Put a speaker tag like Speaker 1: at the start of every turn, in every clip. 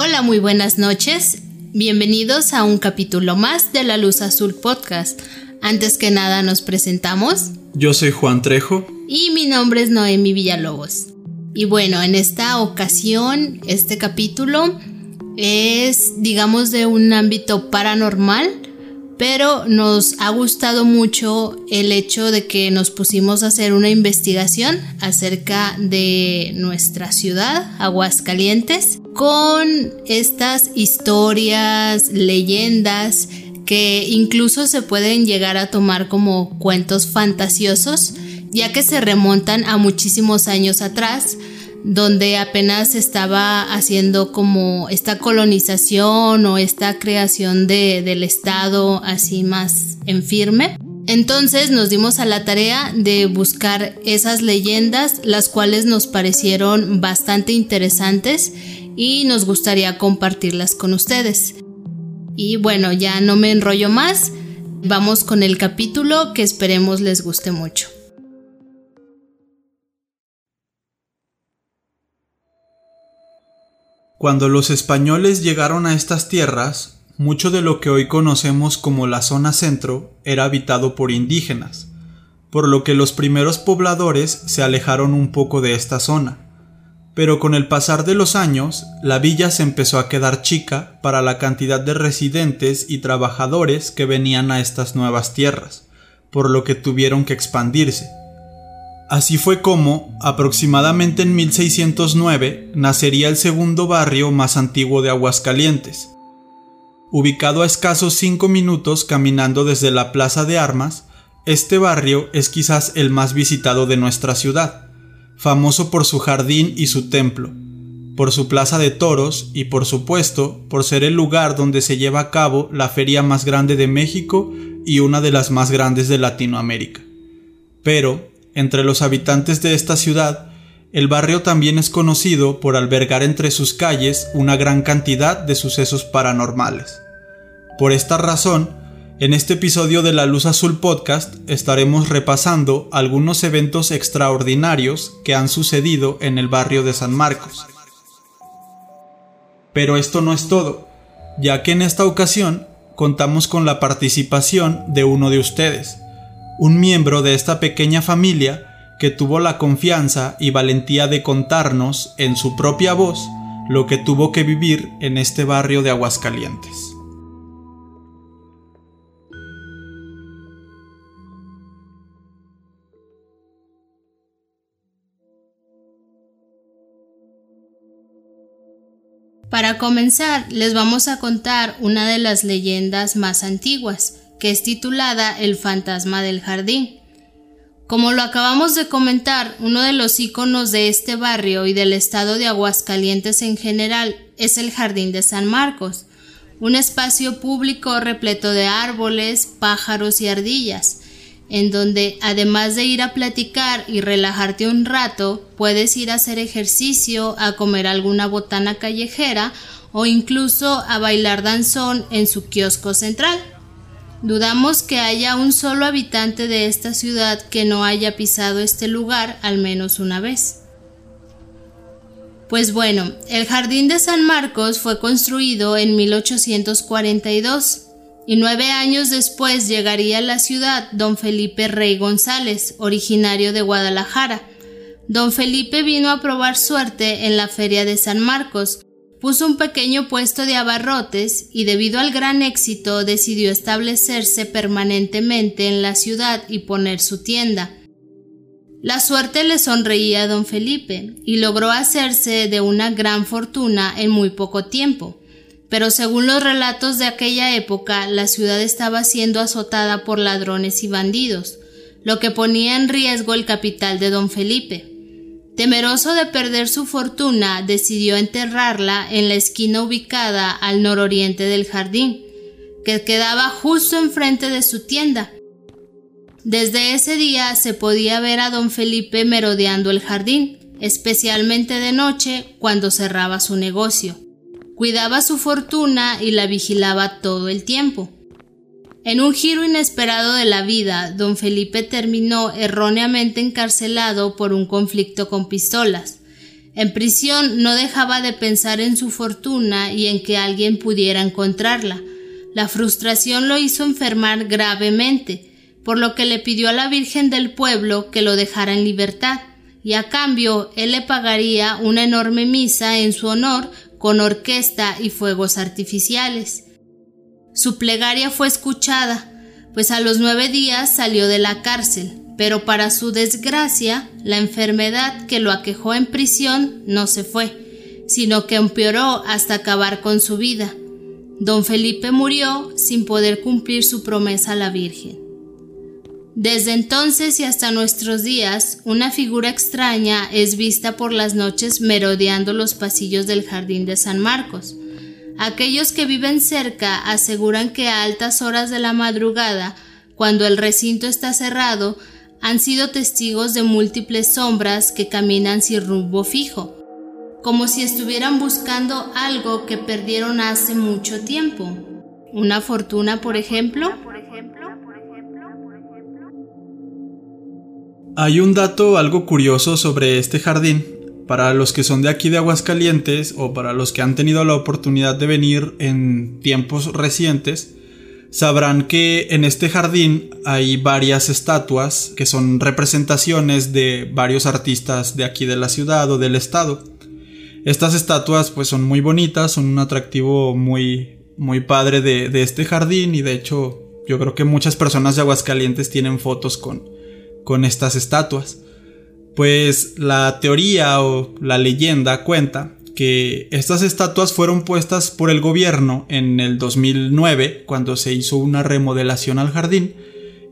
Speaker 1: Hola, muy buenas noches. Bienvenidos a un capítulo más de La Luz Azul Podcast. Antes que nada nos presentamos.
Speaker 2: Yo soy Juan Trejo.
Speaker 1: Y mi nombre es Noemi Villalobos. Y bueno, en esta ocasión, este capítulo es, digamos, de un ámbito paranormal, pero nos ha gustado mucho el hecho de que nos pusimos a hacer una investigación acerca de nuestra ciudad, Aguascalientes, con estas historias, leyendas que incluso se pueden llegar a tomar como cuentos fantasiosos, ya que se remontan a muchísimos años atrás, donde apenas estaba haciendo como esta colonización o esta creación de, del Estado así más en firme. Entonces nos dimos a la tarea de buscar esas leyendas, las cuales nos parecieron bastante interesantes y nos gustaría compartirlas con ustedes. Y bueno, ya no me enrollo más, vamos con el capítulo que esperemos les guste mucho.
Speaker 2: Cuando los españoles llegaron a estas tierras, mucho de lo que hoy conocemos como la zona centro era habitado por indígenas, por lo que los primeros pobladores se alejaron un poco de esta zona pero con el pasar de los años, la villa se empezó a quedar chica para la cantidad de residentes y trabajadores que venían a estas nuevas tierras, por lo que tuvieron que expandirse. Así fue como, aproximadamente en 1609, nacería el segundo barrio más antiguo de Aguascalientes. Ubicado a escasos cinco minutos caminando desde la Plaza de Armas, este barrio es quizás el más visitado de nuestra ciudad famoso por su jardín y su templo, por su plaza de toros y por supuesto por ser el lugar donde se lleva a cabo la feria más grande de México y una de las más grandes de Latinoamérica. Pero, entre los habitantes de esta ciudad, el barrio también es conocido por albergar entre sus calles una gran cantidad de sucesos paranormales. Por esta razón, en este episodio de La Luz Azul Podcast estaremos repasando algunos eventos extraordinarios que han sucedido en el barrio de San Marcos. Pero esto no es todo, ya que en esta ocasión contamos con la participación de uno de ustedes, un miembro de esta pequeña familia que tuvo la confianza y valentía de contarnos en su propia voz lo que tuvo que vivir en este barrio de Aguascalientes.
Speaker 1: Para comenzar, les vamos a contar una de las leyendas más antiguas, que es titulada El fantasma del jardín. Como lo acabamos de comentar, uno de los iconos de este barrio y del estado de Aguascalientes en general es el Jardín de San Marcos, un espacio público repleto de árboles, pájaros y ardillas, en donde además de ir a platicar y relajarte un rato, puedes ir a hacer ejercicio, a comer alguna botana callejera o incluso a bailar danzón en su kiosco central. Dudamos que haya un solo habitante de esta ciudad que no haya pisado este lugar al menos una vez. Pues bueno, el Jardín de San Marcos fue construido en 1842 y nueve años después llegaría a la ciudad don Felipe Rey González, originario de Guadalajara. Don Felipe vino a probar suerte en la feria de San Marcos, puso un pequeño puesto de abarrotes y debido al gran éxito decidió establecerse permanentemente en la ciudad y poner su tienda. La suerte le sonreía a don Felipe y logró hacerse de una gran fortuna en muy poco tiempo pero según los relatos de aquella época, la ciudad estaba siendo azotada por ladrones y bandidos, lo que ponía en riesgo el capital de don Felipe. Temeroso de perder su fortuna, decidió enterrarla en la esquina ubicada al nororiente del jardín, que quedaba justo enfrente de su tienda. Desde ese día se podía ver a don Felipe merodeando el jardín, especialmente de noche cuando cerraba su negocio cuidaba su fortuna y la vigilaba todo el tiempo. En un giro inesperado de la vida, don Felipe terminó erróneamente encarcelado por un conflicto con pistolas. En prisión no dejaba de pensar en su fortuna y en que alguien pudiera encontrarla. La frustración lo hizo enfermar gravemente, por lo que le pidió a la Virgen del pueblo que lo dejara en libertad, y a cambio él le pagaría una enorme misa en su honor con orquesta y fuegos artificiales. Su plegaria fue escuchada, pues a los nueve días salió de la cárcel, pero para su desgracia, la enfermedad que lo aquejó en prisión no se fue, sino que empeoró hasta acabar con su vida. Don Felipe murió sin poder cumplir su promesa a la Virgen. Desde entonces y hasta nuestros días, una figura extraña es vista por las noches merodeando los pasillos del jardín de San Marcos. Aquellos que viven cerca aseguran que a altas horas de la madrugada, cuando el recinto está cerrado, han sido testigos de múltiples sombras que caminan sin rumbo fijo, como si estuvieran buscando algo que perdieron hace mucho tiempo. Una fortuna, por ejemplo.
Speaker 2: Hay un dato algo curioso sobre este jardín. Para los que son de aquí de Aguascalientes o para los que han tenido la oportunidad de venir en tiempos recientes, sabrán que en este jardín hay varias estatuas que son representaciones de varios artistas de aquí de la ciudad o del estado. Estas estatuas pues son muy bonitas, son un atractivo muy, muy padre de, de este jardín y de hecho yo creo que muchas personas de Aguascalientes tienen fotos con, con estas estatuas. Pues la teoría o la leyenda cuenta que estas estatuas fueron puestas por el gobierno en el 2009 cuando se hizo una remodelación al jardín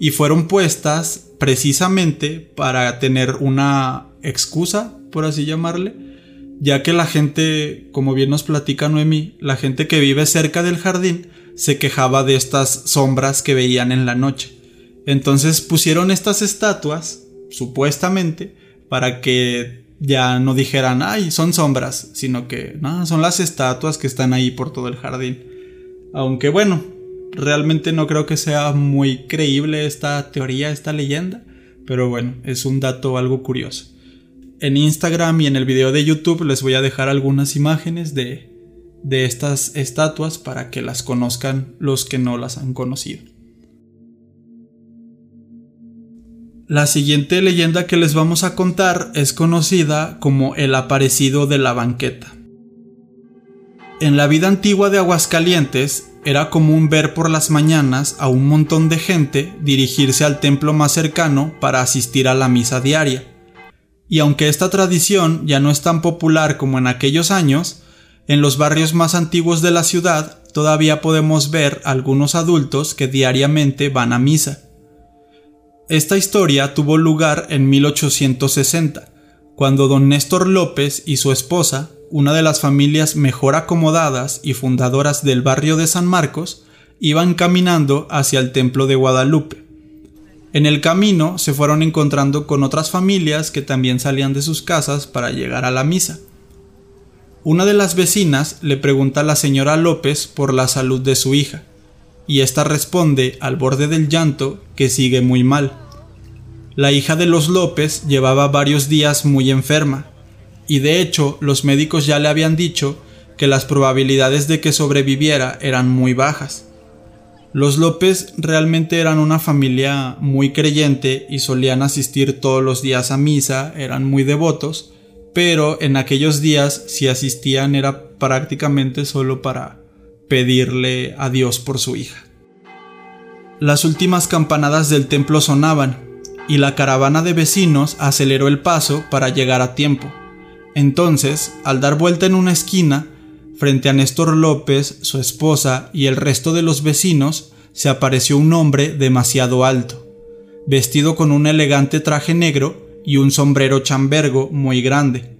Speaker 2: y fueron puestas precisamente para tener una excusa, por así llamarle, ya que la gente, como bien nos platica Noemí, la gente que vive cerca del jardín se quejaba de estas sombras que veían en la noche. Entonces pusieron estas estatuas, supuestamente, para que ya no dijeran, ay, son sombras, sino que no, son las estatuas que están ahí por todo el jardín. Aunque bueno, realmente no creo que sea muy creíble esta teoría, esta leyenda, pero bueno, es un dato algo curioso. En Instagram y en el video de YouTube les voy a dejar algunas imágenes de, de estas estatuas para que las conozcan los que no las han conocido. La siguiente leyenda que les vamos a contar es conocida como el aparecido de la banqueta. En la vida antigua de Aguascalientes era común ver por las mañanas a un montón de gente dirigirse al templo más cercano para asistir a la misa diaria. Y aunque esta tradición ya no es tan popular como en aquellos años, en los barrios más antiguos de la ciudad todavía podemos ver algunos adultos que diariamente van a misa. Esta historia tuvo lugar en 1860, cuando don Néstor López y su esposa, una de las familias mejor acomodadas y fundadoras del barrio de San Marcos, iban caminando hacia el templo de Guadalupe. En el camino se fueron encontrando con otras familias que también salían de sus casas para llegar a la misa. Una de las vecinas le pregunta a la señora López por la salud de su hija y ésta responde al borde del llanto que sigue muy mal. La hija de los López llevaba varios días muy enferma, y de hecho los médicos ya le habían dicho que las probabilidades de que sobreviviera eran muy bajas. Los López realmente eran una familia muy creyente y solían asistir todos los días a misa, eran muy devotos, pero en aquellos días si asistían era prácticamente solo para pedirle a Dios por su hija. Las últimas campanadas del templo sonaban, y la caravana de vecinos aceleró el paso para llegar a tiempo. Entonces, al dar vuelta en una esquina, frente a Néstor López, su esposa y el resto de los vecinos, se apareció un hombre demasiado alto, vestido con un elegante traje negro y un sombrero chambergo muy grande.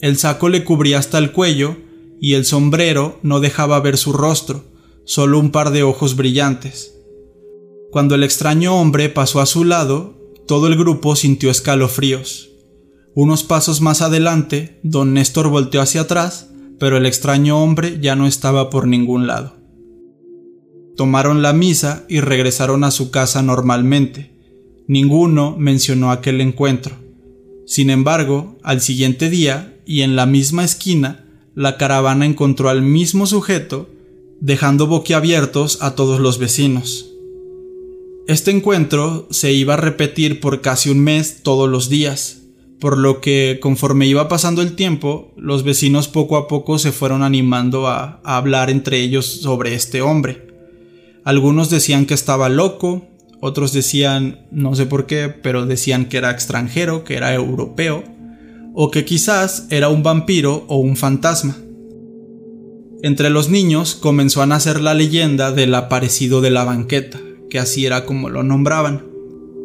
Speaker 2: El saco le cubría hasta el cuello y el sombrero no dejaba ver su rostro, solo un par de ojos brillantes. Cuando el extraño hombre pasó a su lado, todo el grupo sintió escalofríos. Unos pasos más adelante, don Néstor volteó hacia atrás, pero el extraño hombre ya no estaba por ningún lado. Tomaron la misa y regresaron a su casa normalmente. Ninguno mencionó aquel encuentro. Sin embargo, al siguiente día y en la misma esquina la caravana encontró al mismo sujeto, dejando boquiabiertos a todos los vecinos. Este encuentro se iba a repetir por casi un mes todos los días, por lo que conforme iba pasando el tiempo, los vecinos poco a poco se fueron animando a, hablar entre ellos sobre este hombre. Algunos decían que estaba loco, otros decían, no sé por qué, pero decían que era extranjero, que era europeo, o que quizás era un vampiro o un fantasma. Entre los niños comenzó a nacer la leyenda del aparecido de la banqueta, que así era como lo nombraban.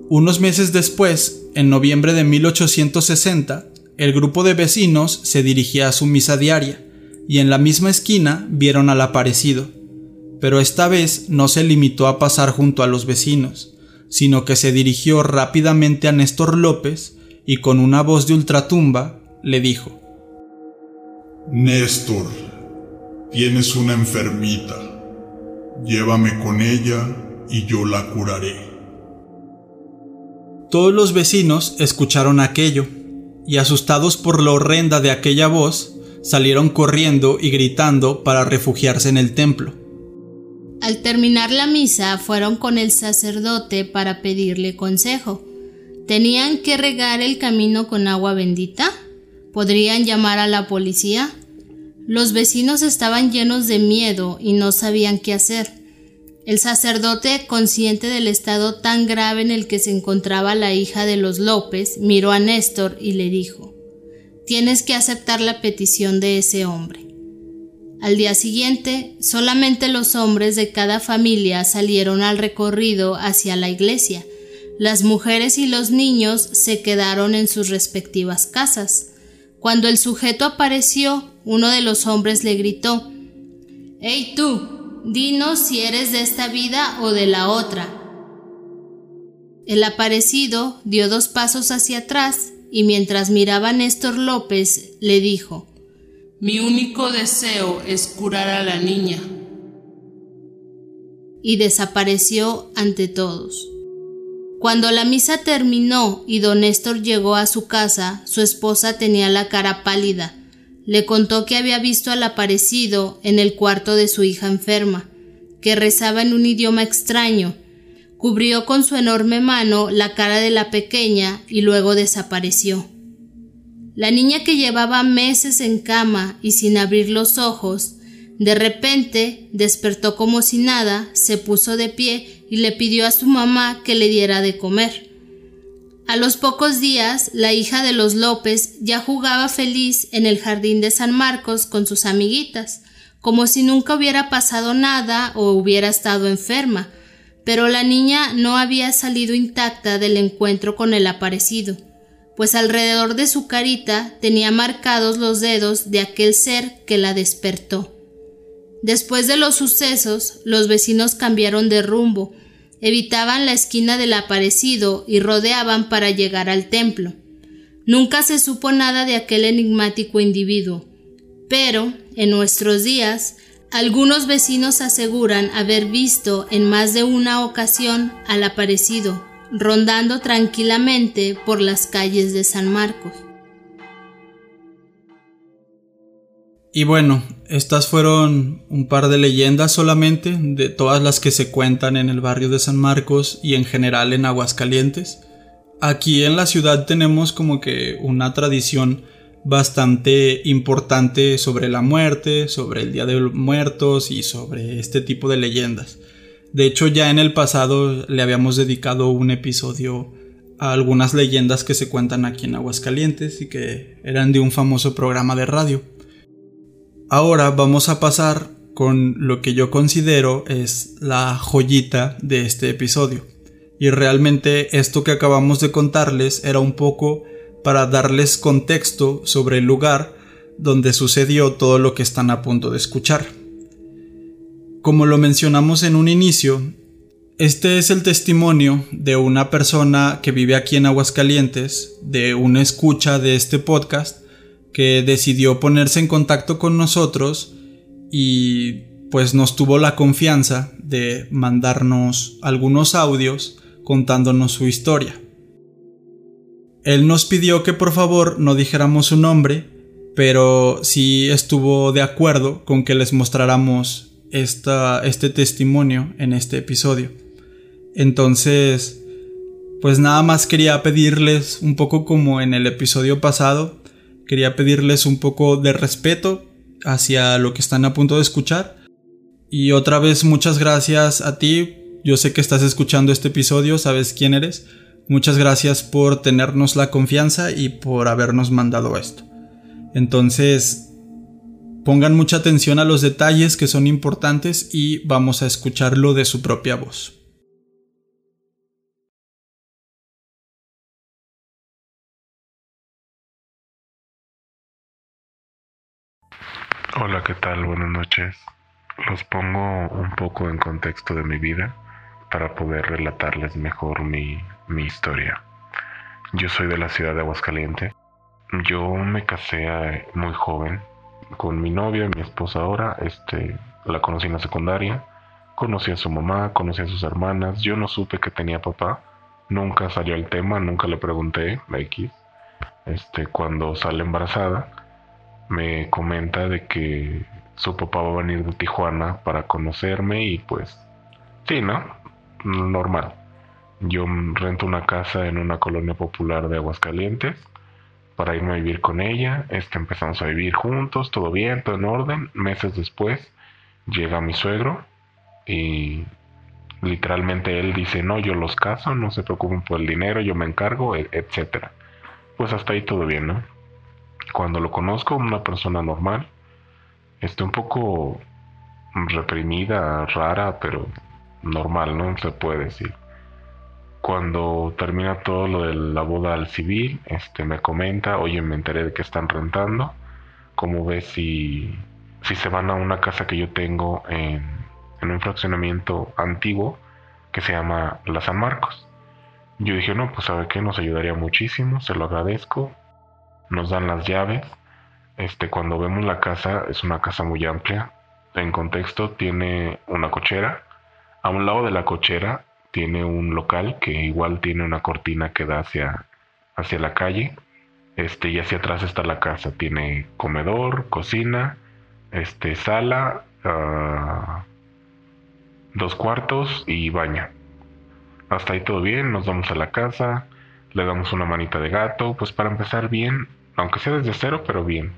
Speaker 2: Unos meses después, en noviembre de 1860, el grupo de vecinos se dirigía a su misa diaria, y en la misma esquina vieron al aparecido pero esta vez no se limitó a pasar junto a los vecinos, sino que se dirigió rápidamente a Néstor López y con una voz de ultratumba le dijo
Speaker 3: Néstor, tienes una enfermita. Llévame con ella y yo la curaré.
Speaker 2: Todos los vecinos escucharon aquello, y asustados por la horrenda de aquella voz, salieron corriendo y gritando para refugiarse en el templo.
Speaker 1: Al terminar la misa fueron con el sacerdote para pedirle consejo. ¿Tenían que regar el camino con agua bendita? ¿Podrían llamar a la policía? Los vecinos estaban llenos de miedo y no sabían qué hacer. El sacerdote, consciente del estado tan grave en el que se encontraba la hija de los López, miró a Néstor y le dijo Tienes que aceptar la petición de ese hombre. Al día siguiente, solamente los hombres de cada familia salieron al recorrido hacia la iglesia. Las mujeres y los niños se quedaron en sus respectivas casas. Cuando el sujeto apareció, uno de los hombres le gritó Hey tú, dinos si eres de esta vida o de la otra. El aparecido dio dos pasos hacia atrás y mientras miraba a Néstor López le dijo
Speaker 4: mi único deseo es curar a la niña.
Speaker 1: Y desapareció ante todos. Cuando la misa terminó y don Néstor llegó a su casa, su esposa tenía la cara pálida. Le contó que había visto al aparecido en el cuarto de su hija enferma, que rezaba en un idioma extraño. Cubrió con su enorme mano la cara de la pequeña y luego desapareció. La niña que llevaba meses en cama y sin abrir los ojos, de repente despertó como si nada, se puso de pie y le pidió a su mamá que le diera de comer. A los pocos días, la hija de los López ya jugaba feliz en el jardín de San Marcos con sus amiguitas, como si nunca hubiera pasado nada o hubiera estado enferma, pero la niña no había salido intacta del encuentro con el aparecido pues alrededor de su carita tenía marcados los dedos de aquel ser que la despertó. Después de los sucesos, los vecinos cambiaron de rumbo, evitaban la esquina del aparecido y rodeaban para llegar al templo. Nunca se supo nada de aquel enigmático individuo, pero, en nuestros días, algunos vecinos aseguran haber visto en más de una ocasión al aparecido, rondando tranquilamente por las calles de San Marcos.
Speaker 2: Y bueno, estas fueron un par de leyendas solamente de todas las que se cuentan en el barrio de San Marcos y en general en Aguascalientes. Aquí en la ciudad tenemos como que una tradición bastante importante sobre la muerte, sobre el Día de los Muertos y sobre este tipo de leyendas. De hecho, ya en el pasado le habíamos dedicado un episodio a algunas leyendas que se cuentan aquí en Aguascalientes y que eran de un famoso programa de radio. Ahora vamos a pasar con lo que yo considero es la joyita de este episodio. Y realmente esto que acabamos de contarles era un poco para darles contexto sobre el lugar donde sucedió todo lo que están a punto de escuchar. Como lo mencionamos en un inicio, este es el testimonio de una persona que vive aquí en Aguascalientes, de una escucha de este podcast, que decidió ponerse en contacto con nosotros y pues nos tuvo la confianza de mandarnos algunos audios contándonos su historia. Él nos pidió que por favor no dijéramos su nombre pero sí estuvo de acuerdo con que les mostráramos esta, este testimonio en este episodio. Entonces, pues nada más quería pedirles un poco como en el episodio pasado, quería pedirles un poco de respeto hacia lo que están a punto de escuchar. Y otra vez muchas gracias a ti, yo sé que estás escuchando este episodio, sabes quién eres. Muchas gracias por tenernos la confianza y por habernos mandado esto. Entonces, pongan mucha atención a los detalles que son importantes y vamos a escucharlo de su propia voz.
Speaker 5: Hola, ¿qué tal? Buenas noches. Los pongo un poco en contexto de mi vida para poder relatarles mejor mi, mi historia. Yo soy de la ciudad de Aguascalientes. Yo me casé eh, muy joven con mi novia, mi esposa ahora. Este, la conocí en la secundaria. Conocí a su mamá, conocí a sus hermanas. Yo no supe que tenía papá. Nunca salió el tema, nunca le pregunté, X. Este, cuando sale embarazada me comenta de que su papá va a venir de Tijuana para conocerme y pues sí, ¿no? Normal. Yo rento una casa en una colonia popular de Aguascalientes para irme a vivir con ella. Este empezamos a vivir juntos, todo bien, todo en orden. Meses después llega mi suegro y literalmente él dice, "No, yo los caso, no se preocupen por el dinero, yo me encargo, e-, etcétera." Pues hasta ahí todo bien, ¿no? Cuando lo conozco, una persona normal, está un poco reprimida, rara, pero normal, ¿no? Se puede decir. Cuando termina todo lo de la boda al civil, este me comenta, oye, me enteré de que están rentando, ¿cómo ves si, si se van a una casa que yo tengo en, un fraccionamiento antiguo que se llama La San Marcos? Yo dije, no, pues sabe qué, nos ayudaría muchísimo, se lo agradezco, nos dan las llaves. Este, cuando vemos la casa, es una casa muy amplia. En contexto, tiene una cochera. A un lado de la cochera tiene un local que igual tiene una cortina que da hacia, hacia la calle. Este, y hacia atrás está la casa. Tiene comedor, cocina, este, sala, ah, dos cuartos y baño. Hasta ahí todo bien, nos vamos a la casa, le damos una manita de gato, pues para empezar bien, aunque sea desde cero, pero bien.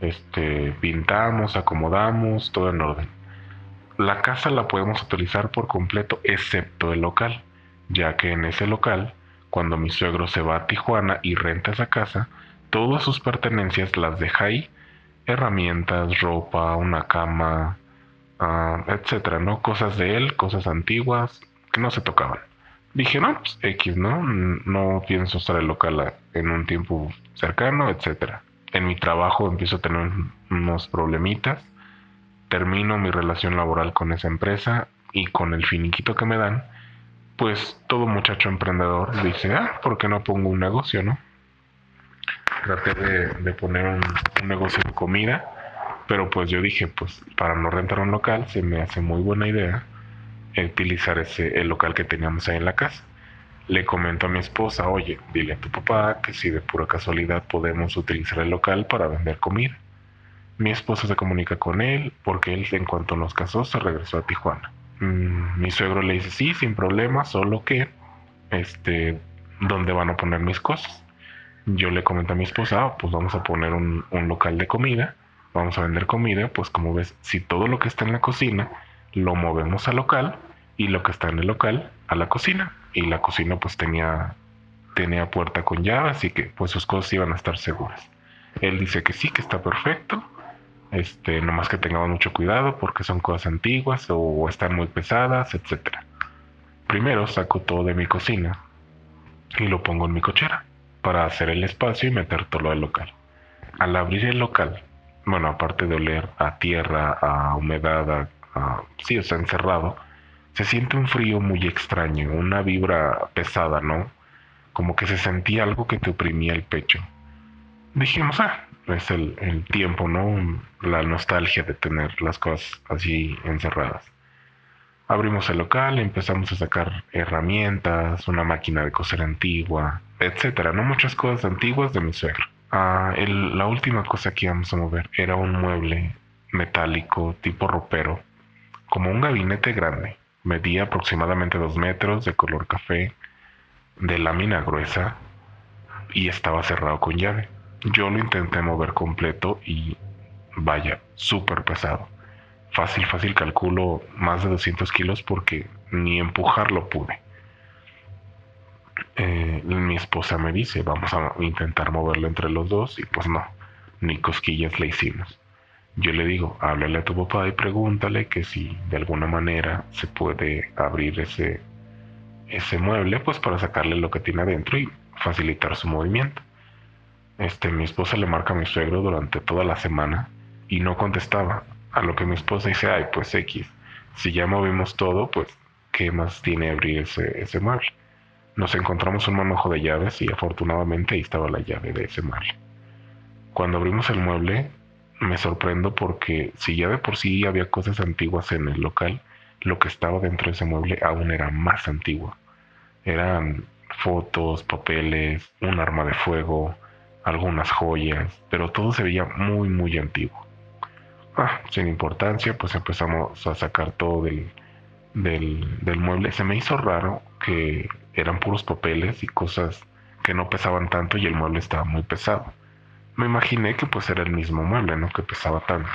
Speaker 5: Este, pintamos, acomodamos, todo en orden. La casa la podemos utilizar por completo, excepto el local, ya que en ese local, cuando mi suegro se va a Tijuana y renta esa casa, todas sus pertenencias las deja ahí, herramientas, ropa, una cama, uh, etcétera, ¿no? Cosas de él, cosas antiguas que no se tocaban. Dije, no, pues X, ¿no? No pienso estar el local en un tiempo cercano, etcétera. En mi trabajo empiezo a tener unos problemitas. Termino mi relación laboral con esa empresa y con el finiquito que me dan, pues todo muchacho emprendedor dice, ah, ¿por qué no pongo un negocio, no? Traté de, poner un, un negocio de comida, pero pues yo dije, pues para no rentar un local se me hace muy buena idea utilizar ese, el local que teníamos ahí en la casa. Le comento a mi esposa, oye, dile a tu papá que si de pura casualidad podemos utilizar el local para vender comida. Mi esposa se comunica con él porque él en cuanto nos casó se regresó a Tijuana. Mm, mi suegro le dice, sí, sin problema, solo que, este, ¿dónde van a poner mis cosas? Yo le comento a mi esposa, ah, pues vamos a poner un, un local de comida, vamos a vender comida, pues como ves, si todo lo que está en la cocina lo movemos al local y lo que está en el local a la cocina. Y la cocina pues tenía tenía puerta con llave así que pues sus cosas iban a estar seguras. Él dice que sí que está perfecto. Este nomás que tengamos mucho cuidado porque son cosas antiguas o están muy pesadas etcétera. Primero saco todo de mi cocina y lo pongo en mi cochera para hacer el espacio y meter todo al local. Al abrir el local bueno aparte de oler a tierra a humedad a, a sí está encerrado se siente un frío muy extraño, una vibra pesada, ¿no? Como que se sentía algo que te oprimía el pecho. Dijimos, ah, es el, el tiempo, ¿no? La nostalgia de tener las cosas así encerradas. Abrimos el local, empezamos a sacar herramientas, una máquina de coser antigua, etcétera, ¿no? Muchas cosas antiguas de mi suegro. Ah, la última cosa que íbamos a mover era un mueble metálico tipo ropero, como un gabinete grande. Medía aproximadamente dos metros, de color café, de lámina gruesa y estaba cerrado con llave. Yo lo intenté mover completo y vaya, súper pesado. Fácil, fácil calculo más de 200 kilos porque ni empujarlo pude. Eh, mi esposa me dice, vamos a intentar moverlo entre los dos y pues no, ni cosquillas le hicimos. Yo le digo, háblale a tu papá y pregúntale que si de alguna manera se puede abrir ese, ese mueble, pues para sacarle lo que tiene adentro y facilitar su movimiento. Este, mi esposa le marca a mi suegro durante toda la semana y no contestaba. A lo que mi esposa dice, ay, pues X, si ya movimos todo, pues, ¿qué más tiene abrir ese, ese mueble? Nos encontramos un manojo de llaves y afortunadamente ahí estaba la llave de ese mueble. Cuando abrimos el mueble, me sorprendo porque si ya de por sí había cosas antiguas en el local, lo que estaba dentro de ese mueble aún era más antiguo. Eran fotos, papeles, un arma de fuego, algunas joyas, pero todo se veía muy muy antiguo. Ah, sin importancia, pues empezamos a sacar todo del, del, del mueble. Se me hizo raro que eran puros papeles y cosas que no pesaban tanto y el mueble estaba muy pesado. Me imaginé que pues era el mismo mueble, ¿no? Que pesaba tanto.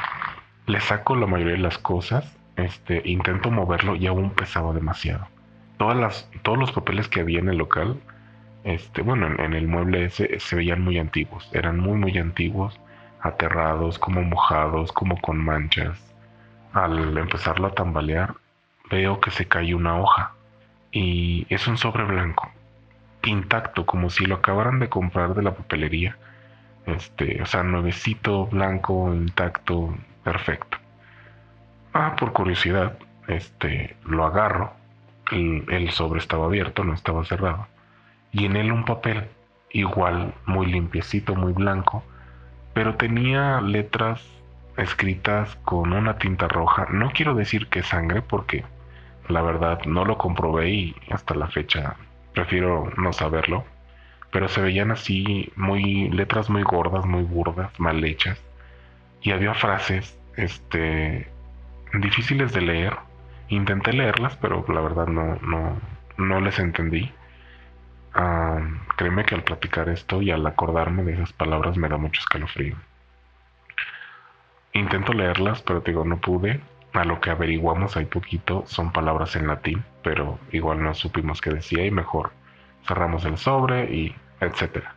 Speaker 5: Le saco la mayoría de las cosas, este, intento moverlo y aún pesaba demasiado. Todas las, todos los papeles que había en el local, este, bueno, en, el mueble ese se veían muy antiguos, eran muy muy antiguos, aterrados, como mojados, como con manchas. Al empezarlo a tambalear, veo que se cae una hoja y es un sobre blanco, intacto, como si lo acabaran de comprar de la papelería este, o sea, nuevecito, blanco, intacto, perfecto. Ah, por curiosidad, este, lo agarro. El, el sobre estaba abierto, no estaba cerrado. Y en él un papel, igual, muy limpiecito, muy blanco, pero tenía letras escritas con una tinta roja. No quiero decir que sangre porque la verdad no lo comprobé y hasta la fecha prefiero no saberlo pero se veían así muy letras muy gordas, muy burdas, mal hechas y había frases este difíciles de leer. Intenté leerlas, pero la verdad no no no les entendí. créeme que al platicar esto y al acordarme de esas palabras me da mucho escalofrío. Intento leerlas, pero digo, no pude. A lo que averiguamos hay poquito son palabras en latín, pero igual no supimos qué decía y mejor cerramos el sobre y etcétera.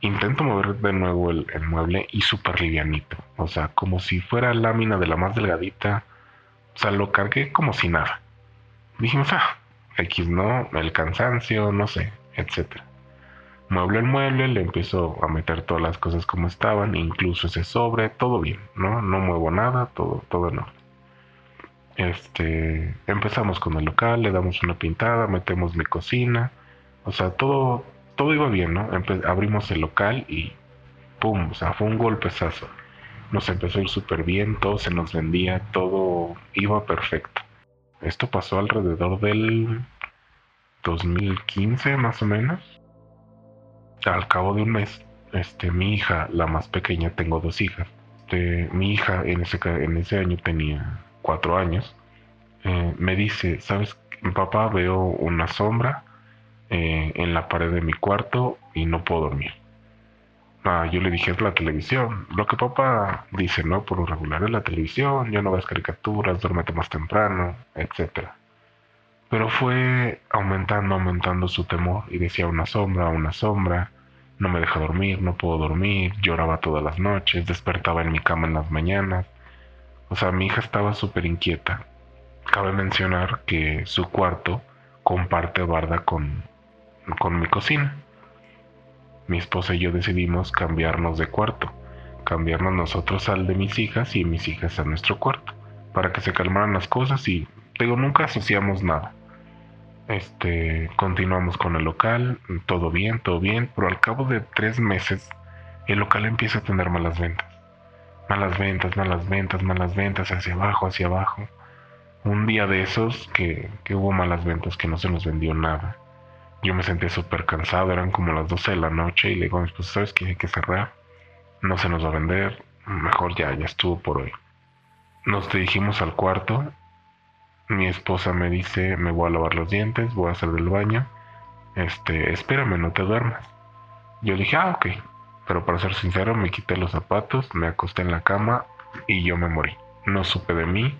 Speaker 5: Intento mover de nuevo el, mueble y súper livianito, o sea, como si fuera lámina de la más delgadita, o sea, lo cargué como si nada. Dijimos, ah, X no, el cansancio, no sé, etcétera. Mueble el mueble, le empiezo a meter todas las cosas como estaban, incluso ese sobre, todo bien, ¿no? No muevo nada, todo, todo no. Este, empezamos con el local, le damos una pintada, metemos mi cocina, o sea, todo, todo iba bien, ¿no? abrimos el local y ¡pum! O sea, fue un golpezazo. Nos empezó a ir súper bien, todo se nos vendía, todo iba perfecto. Esto pasó alrededor del 2015 más o menos. Al cabo de un mes, este, mi hija, la más pequeña, tengo dos hijas. Este, mi hija en ese, en ese año tenía cuatro años. Eh, me dice, ¿sabes? Papá, veo una sombra eh, en la pared de mi cuarto y no puedo dormir. Ah, yo le dije, es la televisión. Lo que papá dice, ¿no? Por lo regular es la televisión, ya no ves caricaturas, duérmete más temprano, etc. Pero fue aumentando, aumentando su temor y decía una sombra, una sombra, no me deja dormir, no puedo dormir, lloraba todas las noches, despertaba en mi cama en las mañanas. O sea, mi hija estaba súper inquieta. Cabe mencionar que su cuarto comparte barda con, con mi cocina. Mi esposa y yo decidimos cambiarnos de cuarto, cambiarnos nosotros al de mis hijas y mis hijas a nuestro cuarto, para que se calmaran las cosas y, digo, nunca asociamos nada. Este, continuamos con el local, todo bien, todo bien, pero al cabo de tres meses, el local empieza a tener malas ventas. Malas ventas, malas ventas, malas ventas, hacia abajo, hacia abajo. Un día de esos que, que hubo malas ventas, que no se nos vendió nada Yo me sentía súper cansado, eran como las 12 de la noche y le digo a mi esposa, ¿sabes qué? Hay que cerrar, no se nos va a vender, mejor ya, ya estuvo por hoy. Nos dirigimos al cuarto, mi esposa me dice, me voy a lavar los dientes, voy a hacer del baño, este, espérame, no te duermas. Yo dije, ah, ok, pero para ser sincero, me quité los zapatos, me acosté en la cama y yo me morí. No supe de mí,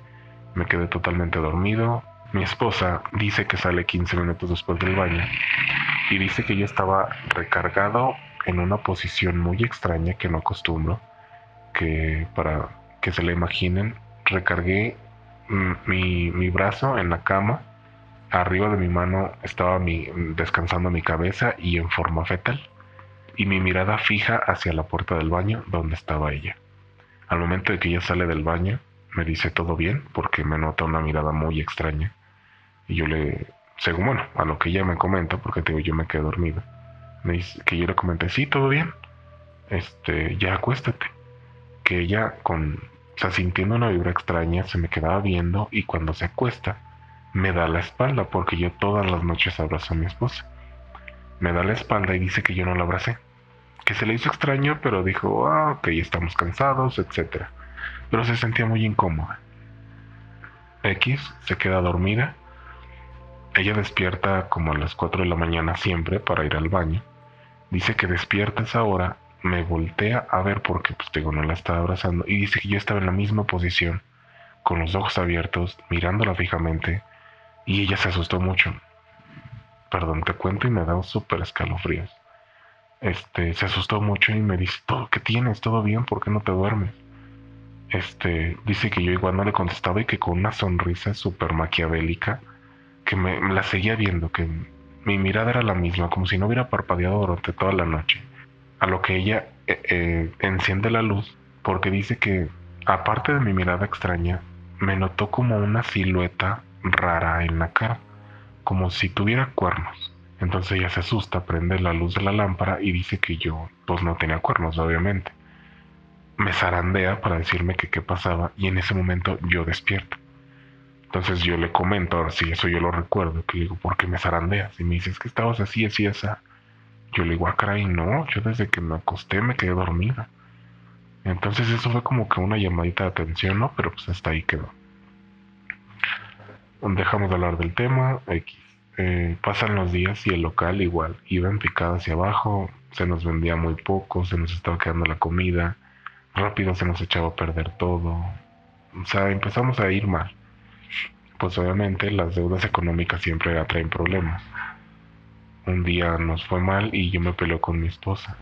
Speaker 5: me quedé totalmente dormido, mi esposa dice que sale 15 minutos después del baño y dice que yo estaba recargado en una posición muy extraña que no acostumbro, que para que se la imaginen, recargué mi, mi brazo en la cama, arriba de mi mano estaba mi, descansando mi cabeza y en forma fetal, y mi mirada fija hacia la puerta del baño donde estaba ella. Al momento de que ella sale del baño, me dice todo bien porque me nota una mirada muy extraña y yo le, según bueno, a lo que ella me comenta, porque te digo, yo me quedé dormido, me dice que yo le comenté, sí, todo bien, este, ya acuéstate. Que ella con, o sea, sintiendo una vibra extraña, se me quedaba viendo y cuando se acuesta, me da la espalda, porque yo todas las noches abrazo a mi esposa. Me da la espalda y dice que yo no la abracé. Que se le hizo extraño, pero dijo, ah, ok, estamos cansados, etc. Pero se sentía muy incómoda. X se queda dormida ella despierta como a las 4 de la mañana siempre para ir al baño. Dice que despierta esa hora, me voltea a ver porque pues digo, no la estaba abrazando y dice que yo estaba en la misma posición, con los ojos abiertos, mirándola fijamente y ella se asustó mucho. Perdón, te cuento y me da súper escalofríos. Este, se asustó mucho y me dice, ¿todo qué tienes? ¿Todo bien? ¿Por qué no te duermes? Este, dice que yo igual no le contestaba y que con una sonrisa súper maquiavélica que me, la seguía viendo, que mi mirada era la misma, como si no hubiera parpadeado durante toda la noche. A lo que ella eh, eh, enciende la luz porque dice que, aparte de mi mirada extraña, me notó como una silueta rara en la cara, como si tuviera cuernos. Entonces ella se asusta, prende la luz de la lámpara y dice que yo, pues no tenía cuernos, obviamente. Me zarandea para decirme que qué pasaba y en ese momento yo despierto. Entonces yo le comento, ahora sí, eso yo lo recuerdo, que le digo, ¿por qué me zarandeas? Y me dice, es que estabas así, así, así. Yo le digo, ah, caray, no, yo desde que me acosté me quedé dormida. Entonces eso fue como que una llamadita de atención, ¿no? Pero pues hasta ahí quedó. Dejamos de hablar del tema, X. Eh, pasan los días y el local igual, iba en picada hacia abajo, se nos vendía muy poco, se nos estaba quedando la comida, rápido se nos echaba a perder todo. O sea, empezamos a ir mal pues obviamente las deudas económicas siempre atraen problemas. Un día nos fue mal y yo me peleo con mi esposa.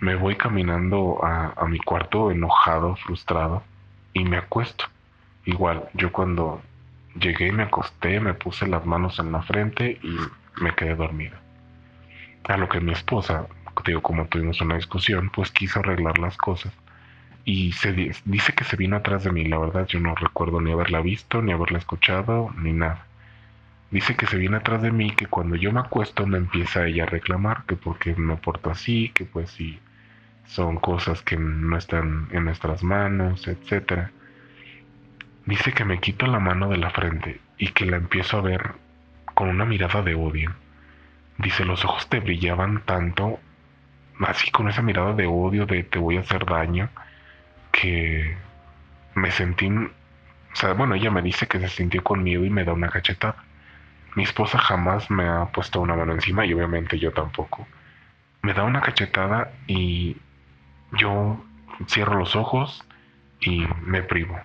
Speaker 5: Me voy caminando a, mi cuarto enojado, frustrado, y me acuesto. Igual, yo cuando llegué y me acosté, me puse las manos en la frente y me quedé dormido. A lo que mi esposa, digo, como tuvimos una discusión, pues quiso arreglar las cosas y se dice que se vino atrás de mí. La verdad, yo no recuerdo ni haberla visto, ni haberla escuchado, ni nada. Dice que se viene atrás de mí, que cuando yo me acuesto me empieza ella a reclamar, que porque me porto así, que pues si son cosas que no están en nuestras manos, etc. Dice que me quito la mano de la frente y que la empiezo a ver con una mirada de odio. Dice, los ojos te brillaban tanto, así con esa mirada de odio, de te voy a hacer daño que me sentí, o sea, bueno, ella me dice que se sintió con miedo y me da una cachetada. Mi esposa jamás me ha puesto una mano encima y obviamente yo tampoco. Me da una cachetada y yo cierro los ojos y me privo.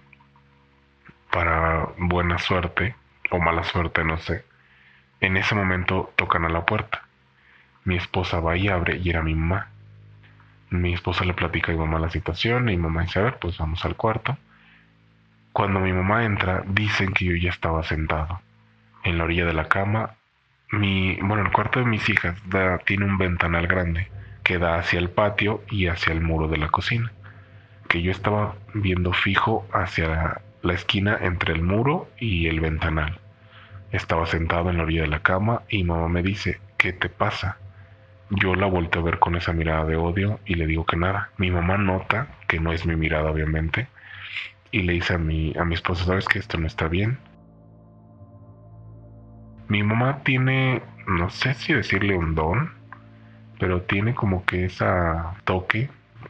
Speaker 5: Para buena suerte o mala suerte, no sé. En ese momento tocan a la puerta. Mi esposa va y abre y era mi mamá. Mi esposa le platica a mi mamá la situación y mi mamá dice, a ver, pues vamos al cuarto. Cuando mi mamá entra, dicen que yo ya estaba sentado en la orilla de la cama. Mi, bueno, el cuarto de mis hijas tiene un ventanal grande que da hacia el patio y hacia el muro de la cocina. Que yo estaba viendo fijo hacia la esquina entre el muro y el ventanal. Estaba sentado en la orilla de la cama y mamá me dice, ¿qué te pasa? Yo la volteo a ver con esa mirada de odio y le digo que nada. Mi mamá nota que no es mi mirada, obviamente, y le dice a mi, a mi esposa, ¿sabes que esto no está bien? Mi mamá tiene, no sé si decirle un don, pero tiene como que esa toque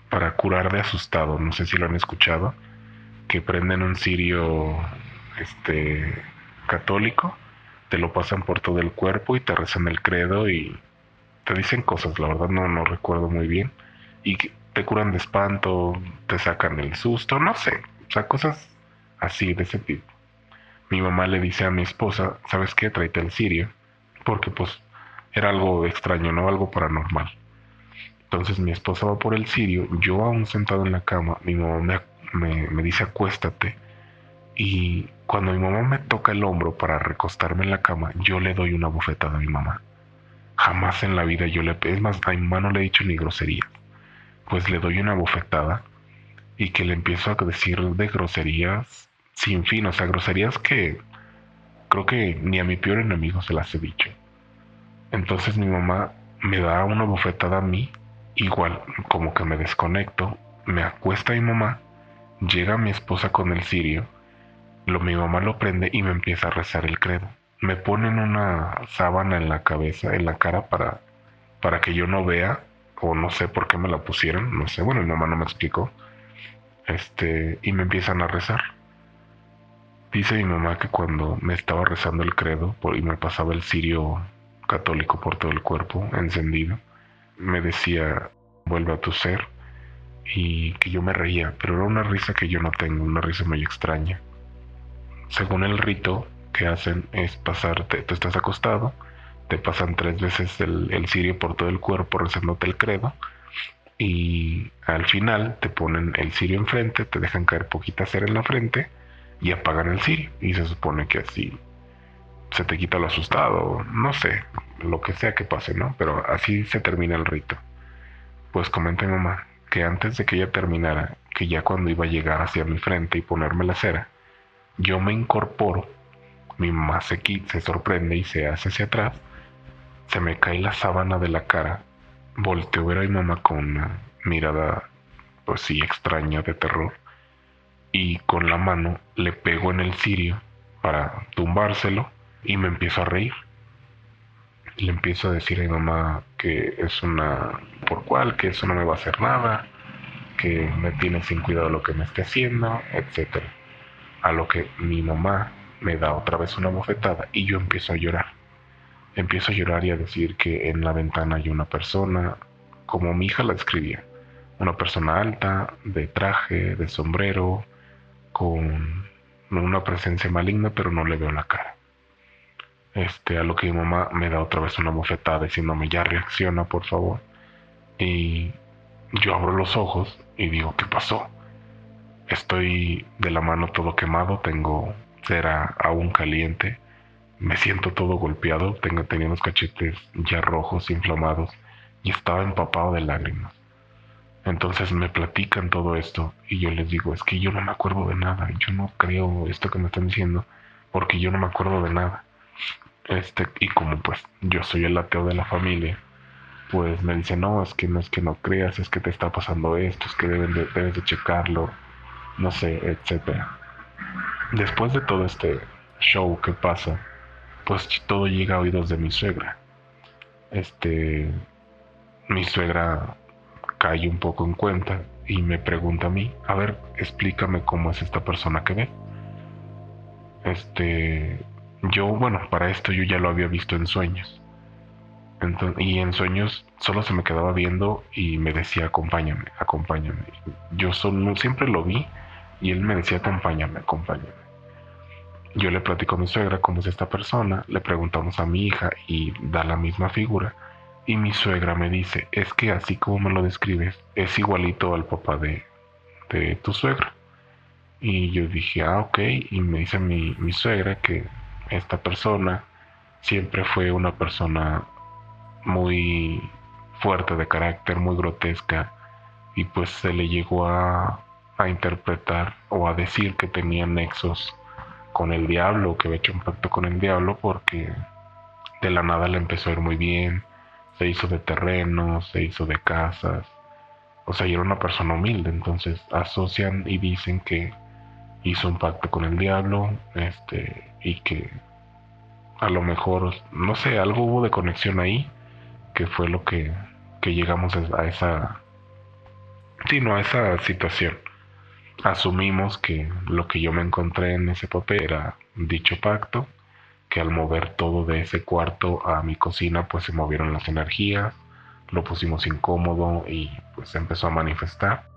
Speaker 5: para curar de asustado. No sé si lo han escuchado, que prenden un cirio este católico, te lo pasan por todo el cuerpo y te rezan el credo y te dicen cosas, la verdad no no recuerdo muy bien y te curan de espanto, te sacan el susto, no sé, o sea, cosas así de ese tipo. Mi mamá le dice a mi esposa, ¿sabes qué? Tráete el cirio, porque pues era algo extraño, ¿no? Algo paranormal. Entonces mi esposa va por el cirio, yo aún sentado en la cama, mi mamá me, me, dice acuéstate y cuando mi mamá me toca el hombro para recostarme en la cama, yo le doy una bofetada a mi mamá. Jamás en la vida yo le... Es más, a mi mamá no le he dicho ni grosería. Pues le doy una bofetada y que le empiezo a decir de groserías sin fin, o sea, groserías que creo que ni a mi peor enemigo se las he dicho. Entonces mi mamá me da una bofetada a mí Igual, como que me desconecto, me acuesta mi mamá, llega mi esposa con el cirio, lo, mi mamá lo prende y me empieza a rezar el credo. Me ponen una sábana en la cabeza, en la cara para, para que yo no vea, o no sé por qué me la pusieron, no sé, bueno, mi mamá no me explicó. Este, y me empiezan a rezar. Dice mi mamá que cuando me estaba rezando el credo y me pasaba el cirio católico por todo el cuerpo, encendido, me decía, vuelve a tu ser, y que yo me reía, pero era una risa que yo no tengo, una risa muy extraña. Según el rito que hacen es pasarte, tú estás acostado, te pasan tres veces el, el cirio por todo el cuerpo rezándote el credo, y al final te ponen el cirio enfrente, te dejan caer poquita cera en la frente y apagan el cirio. Y se supone que así se te quita lo asustado, no sé, lo que sea que pase, ¿no? Pero así se termina el rito. Pues comenta mi mamá que antes de que ella terminara, que ya cuando iba a llegar hacia mi frente y ponerme la cera, yo me incorporo, mi quita, se sorprende y se hace hacia atrás, se me cae la sábana de la cara, volteo a ver a mi mamá con una mirada, pues sí, extraña de terror, y con la mano le pego en el cirio para tumbárselo y me empiezo a reír. Le empiezo a decir a mi mamá que es una por cual, que eso no me va a hacer nada, que me tiene sin cuidado lo que me esté haciendo, etc. A lo que mi mamá me da otra vez una bofetada y yo empiezo a llorar. Empiezo a llorar y a decir que en la ventana hay una persona, como mi hija la escribía, una persona alta, de traje, de sombrero, con una presencia maligna, pero no le veo la cara. Este, a lo que mi mamá me da otra vez una bofetada diciéndome, ya reacciona, por favor. Y yo abro los ojos y digo, ¿qué pasó? Estoy de la mano todo quemado, tengo cera aún caliente, me siento todo golpeado, tengo, tenía unos cachetes ya rojos, inflamados, y estaba empapado de lágrimas. Entonces me platican todo esto y yo les digo, es que yo no me acuerdo de nada, yo no creo esto que me están diciendo, porque yo no me acuerdo de nada. Este, y como pues yo soy el ateo de la familia, pues me dice, no, es que no es que no creas, es que te está pasando esto, es que debes de checarlo, no sé, etcétera. Después de todo este show que pasa, pues todo llega a oídos de mi suegra. Este, mi suegra cae un poco en cuenta y me pregunta a mí, a ver, explícame cómo es esta persona que ve. Este, yo, bueno, para esto yo ya lo había visto en sueños. y en sueños solo se me quedaba viendo y me decía, acompáñame, acompáñame. Yo solo, siempre lo vi y él me decía, acompáñame, acompáñame. Yo le platico a mi suegra cómo es esta persona, le preguntamos a mi hija y da la misma figura. Y mi suegra me dice, es que así como me lo describes, es igualito al papá de, de tu suegra. Y yo dije, ah, ok. Y me dice mi, mi suegra que esta persona siempre fue una persona muy fuerte de carácter, muy grotesca, y pues se le llegó a, a interpretar o a decir que tenía nexos con el diablo, que había hecho un pacto con el diablo, porque de la nada le empezó a ir muy bien, se hizo de terrenos, se hizo de casas, o sea, era una persona humilde, entonces asocian y dicen que hizo un pacto con el diablo, este, y que a lo mejor, no sé, algo hubo de conexión ahí, que fue lo que, que llegamos a esa, a esa situación. Asumimos que lo que yo me encontré en ese papel era dicho pacto, que al mover todo de ese cuarto a mi cocina, pues se movieron las energías, lo pusimos incómodo y pues empezó a manifestar.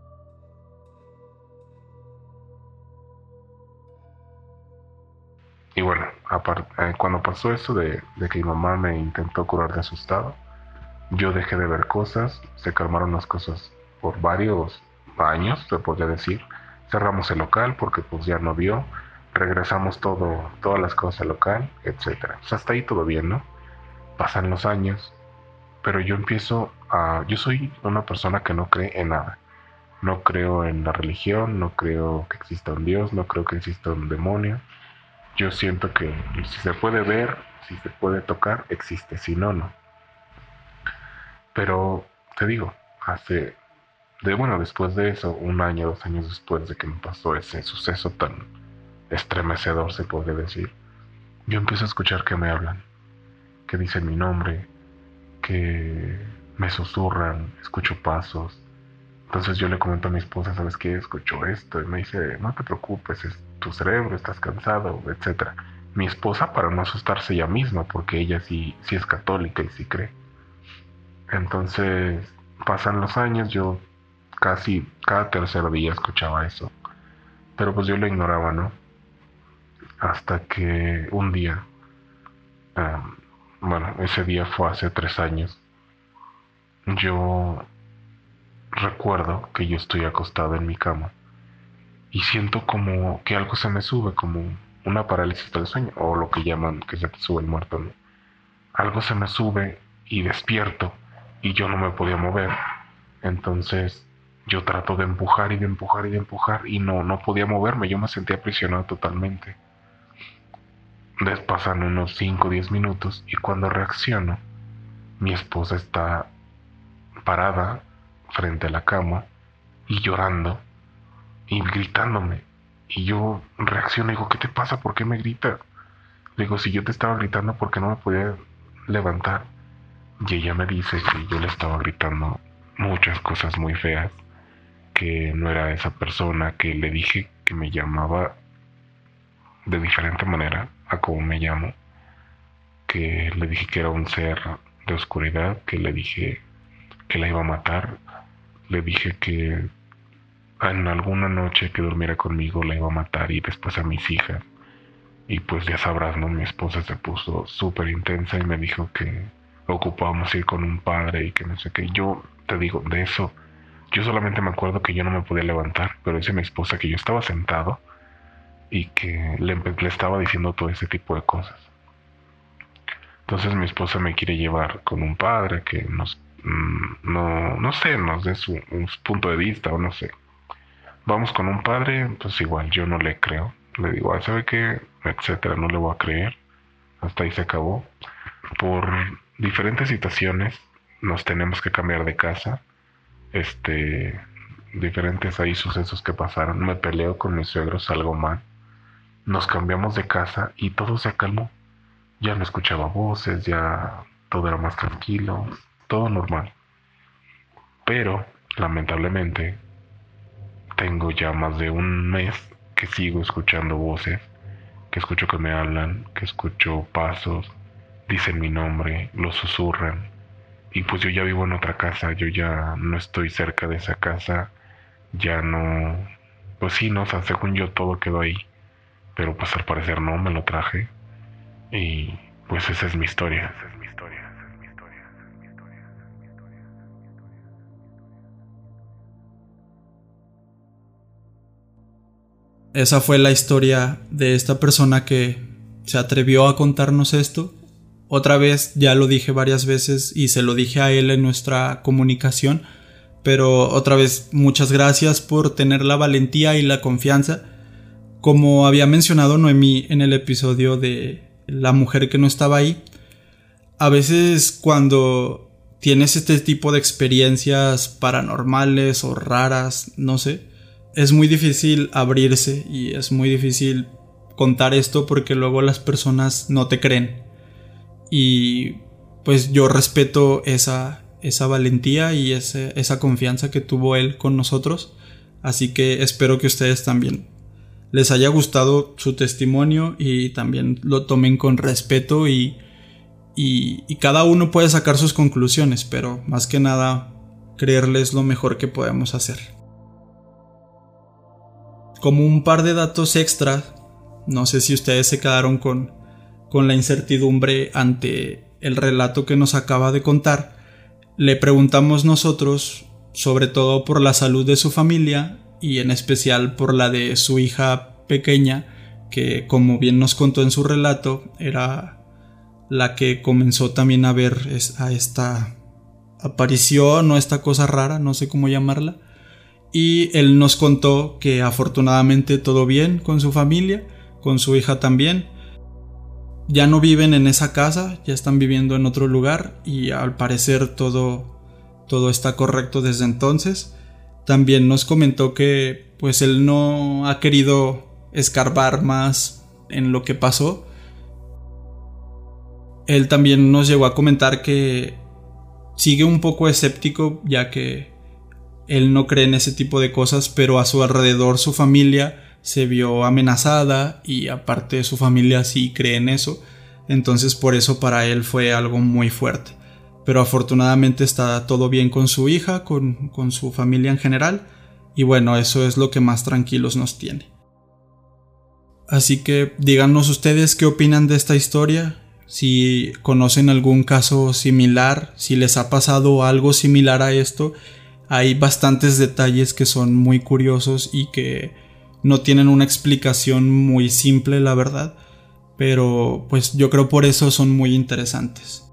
Speaker 5: Y bueno, eh, cuando pasó eso de, que mi mamá me intentó curar de asustado, yo dejé de ver cosas, se calmaron las cosas por varios años, se podría decir. Cerramos el local porque pues ya no vio, regresamos todo, todas las cosas al local, etc. Pues hasta ahí todo bien, ¿no? Pasan los años, pero yo empiezo a... Yo soy una persona que no cree en nada. No creo en la religión, no creo que exista un Dios, no creo que exista un demonio yo siento que si se puede ver, si se puede tocar, existe, si no, no. Pero te digo, hace, de bueno, después de eso, un año, dos años después de que me pasó ese suceso tan estremecedor, se podría decir, yo empiezo a escuchar que me hablan, que dicen mi nombre, que me susurran, escucho pasos. Entonces yo le comento a mi esposa, ¿sabes qué? Escucho esto. Y me dice, no te preocupes, es tu cerebro, estás cansado, etc. Mi esposa para no asustarse ella misma, porque ella sí, sí es católica y sí cree. Entonces pasan los años, yo casi cada tercer día escuchaba eso. Pero pues yo lo ignoraba, ¿no? Hasta que un día, bueno, ese día fue hace tres años, yo recuerdo que yo estoy acostado en mi cama y siento como que algo se me sube, como una parálisis del sueño, o lo que llaman que se te sube el muerto, ¿no? Algo se me sube y despierto y yo no me podía mover. Entonces yo trato de empujar y de empujar y de empujar y no, no podía moverme, yo me sentía aprisionado totalmente. Después pasan unos 5 o 10 minutos y cuando reacciono, mi esposa está parada frente a la cama y llorando y gritándome. Y yo reacciono y digo, ¿qué te pasa? ¿Por qué me gritas? Le digo, si yo te estaba gritando, ¿por qué no me podía levantar? Y ella me dice que yo le estaba gritando muchas cosas muy feas, que no era esa persona, que le dije que me llamaba de diferente manera a como me llamo, que le dije que era un ser de oscuridad, que le dije que la iba a matar, le dije que en alguna noche que durmiera conmigo la iba a matar y después a mis hijas. Y pues ya sabrás, ¿no? Mi esposa se puso súper intensa y me dijo que ocupábamos ir con un padre y que no sé qué. Yo te digo, de eso, yo solamente me acuerdo que yo no me podía levantar, pero dice mi esposa que yo estaba sentado y que le, le estaba diciendo todo ese tipo de cosas. Entonces mi esposa me quiere llevar con un padre que nos, mm, no, no sé, nos dé su, un punto de vista o no sé vamos con un padre, pues igual yo no le creo. Le digo, ah, ¿sabe qué? Etcétera, no le voy a creer. Hasta ahí se acabó. Por diferentes situaciones nos tenemos que cambiar de casa. Este, diferentes ahí sucesos que pasaron. Me peleo con mis suegros, algo mal. Nos cambiamos de casa y todo se calmó. Ya no escuchaba voces, ya todo era más tranquilo, todo normal. Pero, lamentablemente, tengo ya más de un mes que sigo escuchando voces, que escucho que me hablan, que escucho pasos, dicen mi nombre, lo susurran. Y pues yo ya vivo en otra casa, yo ya no estoy cerca de esa casa, ya no... Pues sí, no, o sea, según yo todo quedó ahí, pero pues al parecer no, me lo traje. Y pues esa es mi historia.
Speaker 2: Esa fue la historia de esta persona que se atrevió a contarnos esto. Otra vez, ya lo dije varias veces y se lo dije a él en nuestra comunicación, pero otra vez muchas gracias por tener la valentía y la confianza. Como había mencionado Noemí en el episodio de la mujer que no estaba ahí, a veces cuando tienes este tipo de experiencias paranormales o raras, no sé, es muy difícil abrirse y es muy difícil contar esto porque luego las personas no te creen. Y pues yo respeto esa, esa valentía y esa confianza que tuvo él con nosotros. Así que espero que ustedes también les haya gustado su testimonio y también lo tomen con respeto y, y, cada uno puede sacar sus conclusiones, pero más que nada creerles lo mejor que podemos hacer. Como un par de datos extra, no sé si ustedes se quedaron con, con la incertidumbre ante el relato que nos acaba de contar, le preguntamos nosotros sobre todo por la salud de su familia y en especial por la de su hija pequeña, que como bien nos contó en su relato, era la que comenzó también a ver a esta aparición o esta cosa rara, no sé cómo llamarla. Y él nos contó que afortunadamente todo bien con su familia, con su hija también. Ya no viven en esa casa, ya están viviendo en otro lugar y al parecer todo todo está correcto desde entonces. También nos comentó que pues él no ha querido escarbar más en lo que pasó. Él también nos llegó a comentar que sigue un poco escéptico ya que él no cree en ese tipo de cosas, pero a su alrededor su familia se vio amenazada y aparte su familia sí cree en eso, entonces por eso para él fue algo muy fuerte. Pero afortunadamente está todo bien con su hija, con, su familia en general, y bueno, eso es lo que más tranquilos nos tiene. Así que díganos ustedes qué opinan de esta historia, si conocen algún caso similar, si les ha pasado algo similar a esto, hay bastantes detalles que son muy curiosos y que no tienen una explicación muy simple, la verdad, pero pues yo creo por eso son muy interesantes.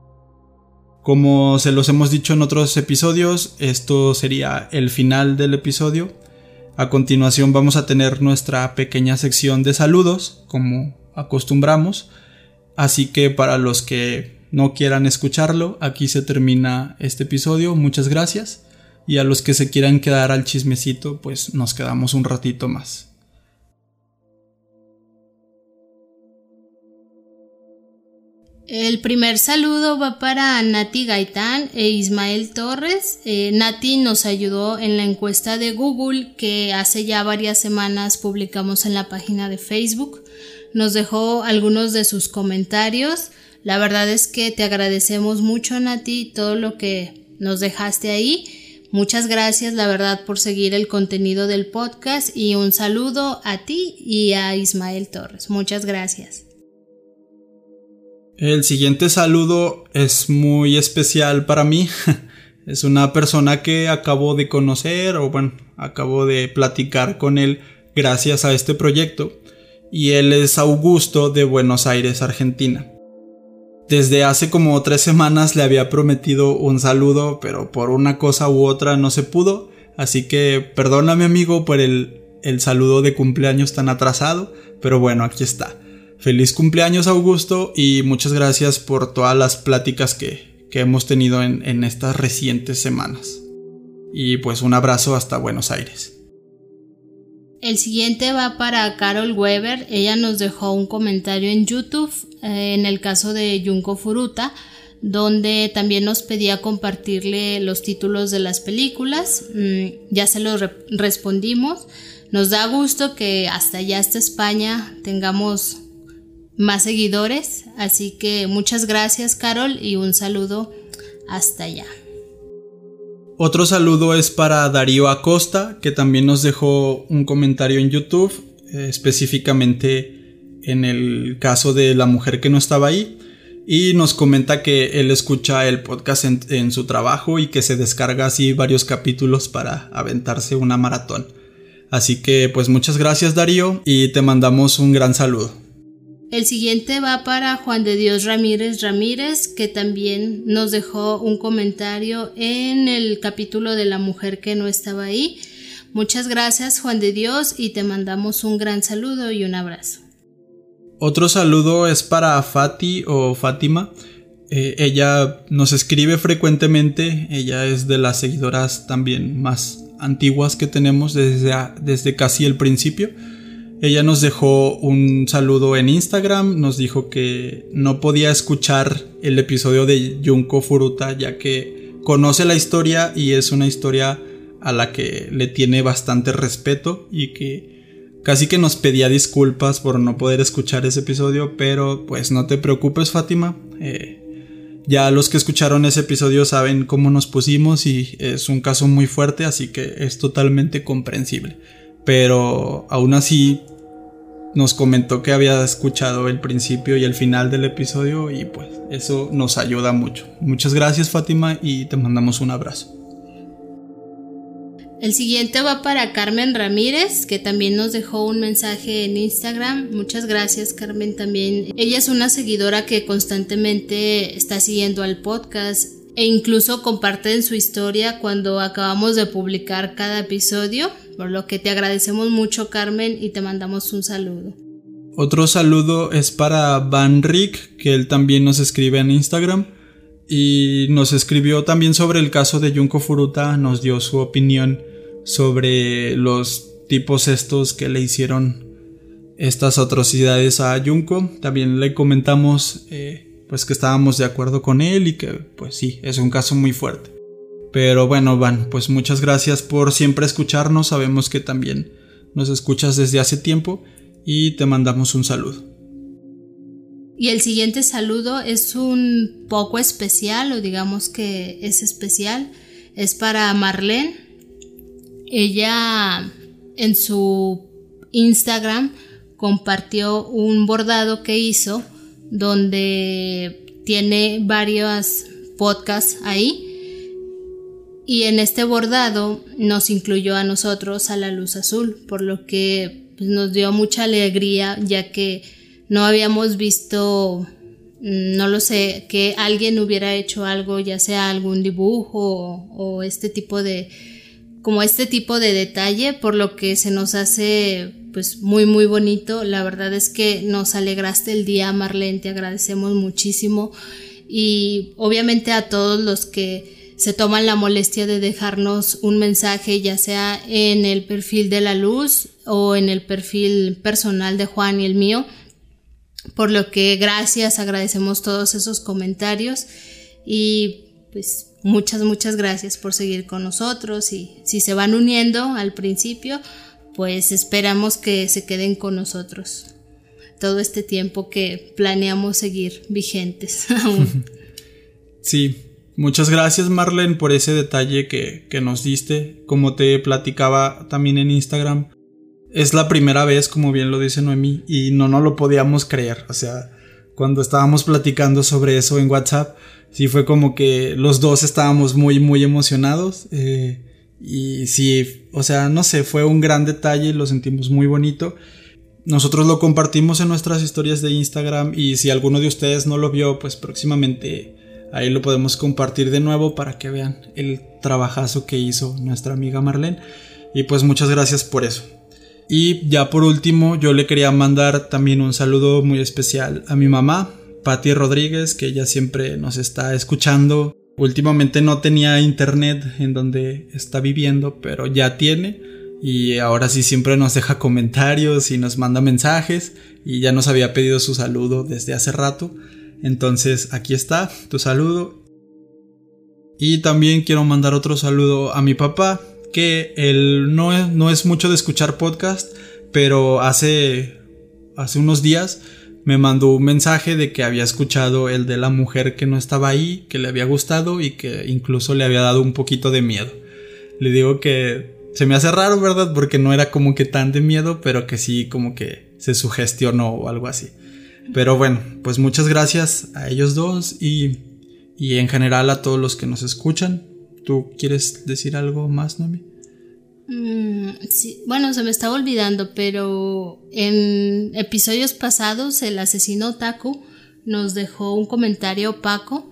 Speaker 2: Como se los hemos dicho en otros episodios, esto sería el final del episodio. A continuación vamos a tener nuestra pequeña sección de saludos, como acostumbramos. Así que para los que no quieran escucharlo, aquí se termina este episodio. Muchas gracias. Y a los que se quieran quedar al chismecito, pues nos quedamos un ratito más.
Speaker 1: El primer saludo va para Nati Gaitán e Ismael Torres. Eh, Nati nos ayudó en la encuesta de Google que hace ya varias semanas publicamos en la página de Facebook. Nos dejó algunos de sus comentarios. La verdad es que te agradecemos mucho Nati todo lo que nos dejaste ahí. Muchas gracias, la verdad, por seguir el contenido del podcast y un saludo a ti y a Ismael Torres. Muchas gracias.
Speaker 2: El siguiente saludo es muy especial para mí. es una persona que acabo de conocer o bueno, acabo de platicar con él gracias a este proyecto. Y él es Augusto de Buenos Aires, Argentina. Desde hace como tres semanas le había prometido un saludo, pero por una cosa u otra no se pudo. Así que perdóname amigo por el, el saludo de cumpleaños tan atrasado, pero bueno, aquí está. Feliz cumpleaños Augusto y muchas gracias por todas las pláticas que, hemos tenido en, en estas recientes semanas. Y pues un abrazo hasta Buenos Aires.
Speaker 1: El siguiente va para Carol Weber. Ella nos dejó un comentario en YouTube eh, en el caso de Junko Furuta, donde también nos pedía compartirle los títulos de las películas. Mm, ya se los respondimos. Nos da gusto que hasta allá, hasta España, tengamos más seguidores. Así que muchas gracias Carol y un saludo hasta allá.
Speaker 2: Otro saludo es para Darío Acosta, que también nos dejó un comentario en YouTube, eh, específicamente en el caso de la mujer que no estaba ahí. Y nos comenta que él escucha el podcast en, en su trabajo y que se descarga así varios capítulos para aventarse una maratón. Así que pues muchas gracias Darío y te mandamos un gran saludo.
Speaker 1: El siguiente va para Juan de Dios Ramírez Ramírez, que también nos dejó un comentario en el capítulo de la mujer que no estaba ahí. Muchas gracias Juan de Dios y te mandamos un gran saludo y un abrazo.
Speaker 2: Otro saludo es para Fati o Fátima. Eh, ella nos escribe frecuentemente, ella es de las seguidoras también más antiguas que tenemos desde, desde casi el principio. Ella nos dejó un saludo en Instagram, nos dijo que no podía escuchar el episodio de Junko Furuta ya que conoce la historia y es una historia a la que le tiene bastante respeto y que casi que nos pedía disculpas por no poder escuchar ese episodio, pero pues no te preocupes Fátima, eh, ya los que escucharon ese episodio saben cómo nos pusimos y es un caso muy fuerte, así que es totalmente comprensible. Pero aún así nos comentó que había escuchado el principio y el final del episodio y pues eso nos ayuda mucho. Muchas gracias Fátima y te mandamos un abrazo.
Speaker 1: El siguiente va para Carmen Ramírez, que también nos dejó un mensaje en Instagram. Muchas gracias, Carmen, también. Ella es una seguidora que constantemente está siguiendo al podcast e incluso comparte en su historia cuando acabamos de publicar cada episodio, por lo que te agradecemos mucho, Carmen, y te mandamos un saludo.
Speaker 2: Otro saludo es para Van Rick, que él también nos escribe en Instagram y nos escribió también sobre el caso de Junko Furuta, nos dio su opinión sobre los tipos estos que le hicieron estas atrocidades a Junko. También le comentamos eh, pues que estábamos de acuerdo con él y que pues sí, es un caso muy fuerte. Pero bueno, Van, pues muchas gracias por siempre escucharnos. Sabemos que también nos escuchas desde hace tiempo y te mandamos un saludo.
Speaker 1: Y el siguiente saludo es un poco especial, o digamos que es especial, es para Marlene. Ella en su Instagram compartió un bordado que hizo donde tiene varios podcasts ahí. Y en este bordado nos incluyó a nosotros a la luz azul, por lo que pues, nos dio mucha alegría ya que no habíamos visto, mm, no lo sé, que alguien hubiera hecho algo, ya sea algún dibujo o, este tipo de, como este tipo de detalle, por lo que se nos hace pues muy muy bonito. La verdad es que nos alegraste el día, Marlene, te agradecemos muchísimo. Y obviamente a todos los que se toman la molestia de dejarnos un mensaje, ya sea en el perfil de la luz o en el perfil personal de Juan y el mío. Por lo que gracias, agradecemos todos esos comentarios. Y pues muchas, muchas gracias por seguir con nosotros y si se van uniendo al principio, pues esperamos que se queden con nosotros todo este tiempo que planeamos seguir vigentes aún.
Speaker 2: Sí, muchas gracias Marlene por ese detalle que, que nos diste. Como te platicaba también en Instagram, es la primera vez, como bien lo dice Noemi, y no nos lo podíamos creer. O sea, cuando estábamos platicando sobre eso en WhatsApp, sí fue como que los dos estábamos muy, muy emocionados. Eh, y sí, o sea, no sé, fue un gran detalle, lo sentimos muy bonito. Nosotros lo compartimos en nuestras historias de Instagram y si alguno de ustedes no lo vio, pues próximamente ahí lo podemos compartir de nuevo para que vean el trabajazo que hizo nuestra amiga Marlene. Y pues muchas gracias por eso. Y ya por último, yo le quería mandar también un saludo muy especial a mi mamá, Patti Rodríguez, que ella siempre nos está escuchando. Últimamente no tenía internet en donde está viviendo, pero ya tiene. Y ahora sí siempre nos deja comentarios y nos manda mensajes. Y ya nos había pedido su saludo desde hace rato. Entonces aquí está tu saludo. Y también quiero mandar otro saludo a mi papá, que él no es, no es mucho de escuchar podcast, pero hace, hace unos días me mandó un mensaje de que había escuchado el de la mujer que no estaba ahí, que le había gustado y que incluso le había dado un poquito de miedo. Le digo que se me hace raro, ¿verdad? Porque no era como que tan de miedo, pero que sí como que se sugestionó o algo así. Pero bueno, pues muchas gracias a ellos dos y, y en general a todos los que nos escuchan. ¿Tú quieres decir algo más, Nomi?
Speaker 1: Mm, sí, bueno, se me estaba olvidando, pero en episodios pasados el asesino Taku nos dejó un comentario Paco.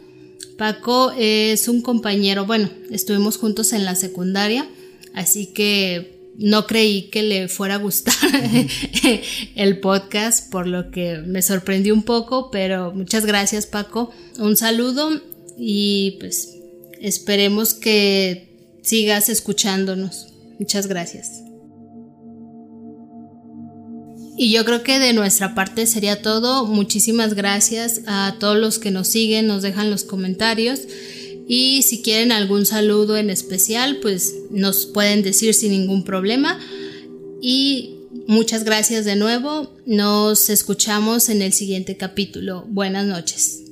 Speaker 1: Paco es un compañero, bueno, estuvimos juntos en la secundaria, así que no creí que le fuera a gustar el podcast, por lo que me sorprendió un poco, pero muchas gracias Paco. Un saludo y pues Esperemos que sigas escuchándonos. Muchas gracias. Y yo creo que de nuestra parte sería todo. Muchísimas gracias a todos los que nos siguen, nos dejan los comentarios. Y si quieren algún saludo en especial, pues nos pueden decir sin ningún problema. Y muchas gracias de nuevo. Nos escuchamos en el siguiente capítulo. Buenas noches.